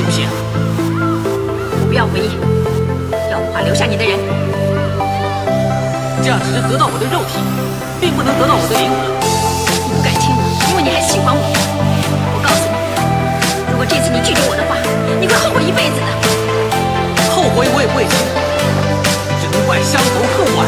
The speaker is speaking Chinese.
行不行？我不要回忆，要的话留下你的人。这样只是得到我的肉体，并不能得到我的灵魂。你不敢听我，因为你还喜欢我。我告诉你，如果这次你拒绝我的话，你会后悔一辈子的。后悔我也不会只能怪相逢恨晚，